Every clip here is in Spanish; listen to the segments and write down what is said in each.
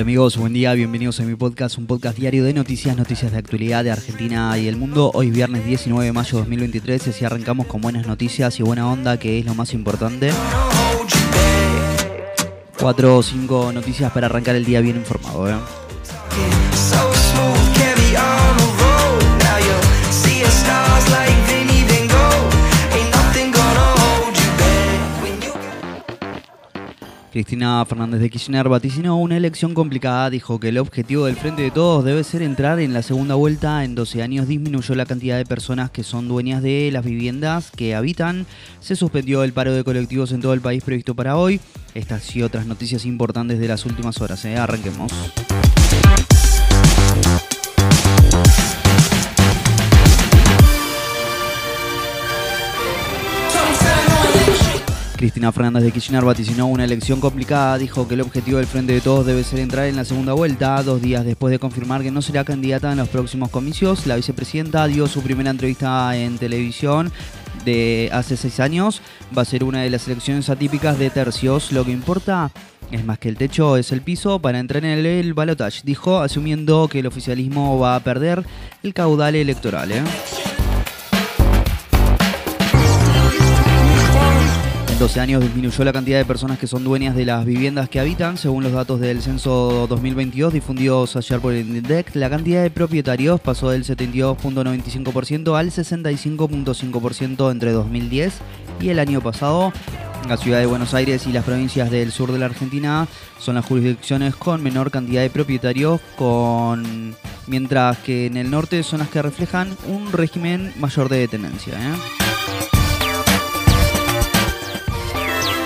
Hola amigos, buen día, bienvenidos a mi podcast, un podcast diario de noticias, noticias de actualidad de Argentina y el mundo. Hoy viernes 19 de mayo de 2023, así arrancamos con buenas noticias y buena onda, que es lo más importante. Cuatro o cinco noticias para arrancar el día bien informado. ¿eh? Cristina Fernández de Kirchner vaticinó una elección complicada, dijo que el objetivo del Frente de Todos debe ser entrar en la segunda vuelta. En 12 años disminuyó la cantidad de personas que son dueñas de las viviendas que habitan. Se suspendió el paro de colectivos en todo el país previsto para hoy. Estas y otras noticias importantes de las últimas horas. ¿eh? Arranquemos. Cristina Fernández de Kirchner vaticinó una elección complicada, dijo que el objetivo del Frente de Todos debe ser entrar en la segunda vuelta. Dos días después de confirmar que no será candidata en los próximos comicios, la vicepresidenta dio su primera entrevista en televisión de hace seis años. Va a ser una de las elecciones atípicas de tercios. Lo que importa es más que el techo, es el piso para entrar en el, el balotage, dijo, asumiendo que el oficialismo va a perder el caudal electoral. ¿eh? 12 años disminuyó la cantidad de personas que son dueñas de las viviendas que habitan. Según los datos del censo 2022 difundidos ayer por el INDEC, la cantidad de propietarios pasó del 72.95% al 65.5% entre 2010 y el año pasado. La ciudad de Buenos Aires y las provincias del sur de la Argentina son las jurisdicciones con menor cantidad de propietarios, con... mientras que en el norte son las que reflejan un régimen mayor de tenencia. ¿eh?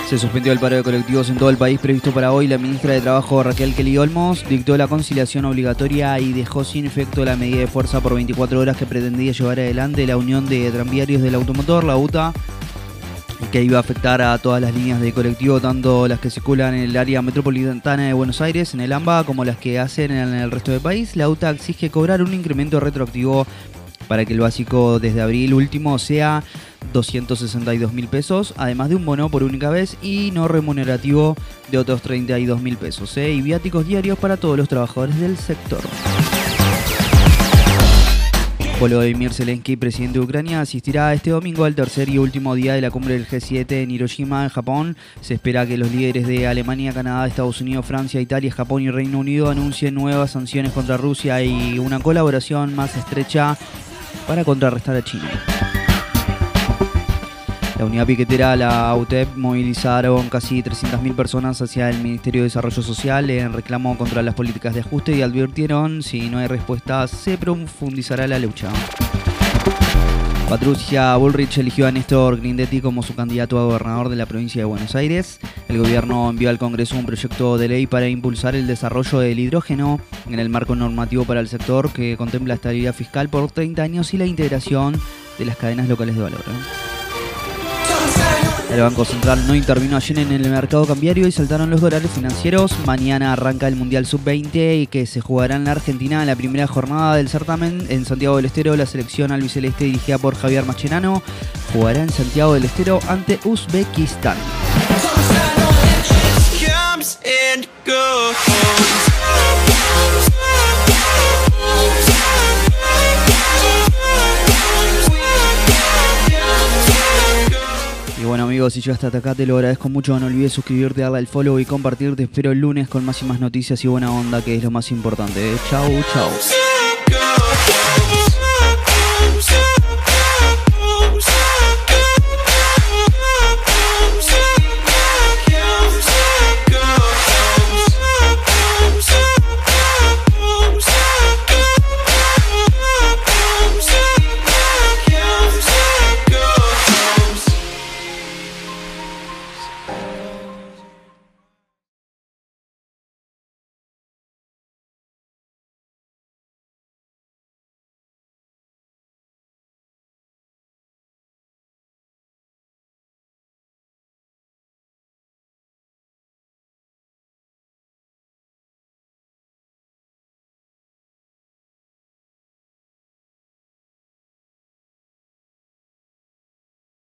Se suspendió el paro de colectivos en todo el país previsto para hoy. La ministra de Trabajo Raquel Kelly Olmos dictó la conciliación obligatoria y dejó sin efecto la medida de fuerza por 24 horas que pretendía llevar adelante la Unión de Tranviarios del Automotor, la UTA, que iba a afectar a todas las líneas de colectivo, tanto las que circulan en el área metropolitana de Buenos Aires, en el AMBA, como las que hacen en el resto del país. La UTA exige cobrar un incremento retroactivo para que el básico desde abril último sea 262 mil pesos, además de un bono por única vez y no remunerativo de otros 32 mil pesos, ¿eh? y viáticos diarios para todos los trabajadores del sector. Volodymyr Zelensky, presidente de Ucrania, asistirá este domingo al tercer y último día de la cumbre del G7 en Hiroshima, en Japón. Se espera que los líderes de Alemania, Canadá, Estados Unidos, Francia, Italia, Japón y Reino Unido anuncien nuevas sanciones contra Rusia y una colaboración más estrecha para contrarrestar a China. La unidad piquetera, la UTEP, movilizaron casi 300.000 personas hacia el Ministerio de Desarrollo Social en reclamo contra las políticas de ajuste y advirtieron si no hay respuesta se profundizará la lucha. Patricia Bullrich eligió a Néstor Grindetti como su candidato a gobernador de la provincia de Buenos Aires. El gobierno envió al Congreso un proyecto de ley para impulsar el desarrollo del hidrógeno en el marco normativo para el sector que contempla estabilidad fiscal por 30 años y la integración de las cadenas locales de valor. El Banco Central no intervino ayer en el mercado cambiario y saltaron los dólares financieros. Mañana arranca el Mundial Sub-20 y que se jugará en la Argentina en la primera jornada del certamen. En Santiago del Estero, la selección albiceleste dirigida por Javier Machenano jugará en Santiago del Estero ante Uzbekistán. Si yo hasta acá te lo agradezco mucho, no olvides suscribirte, darle al follow y compartir. Te espero el lunes con más y más noticias y buena onda, que es lo más importante. Chau, chau.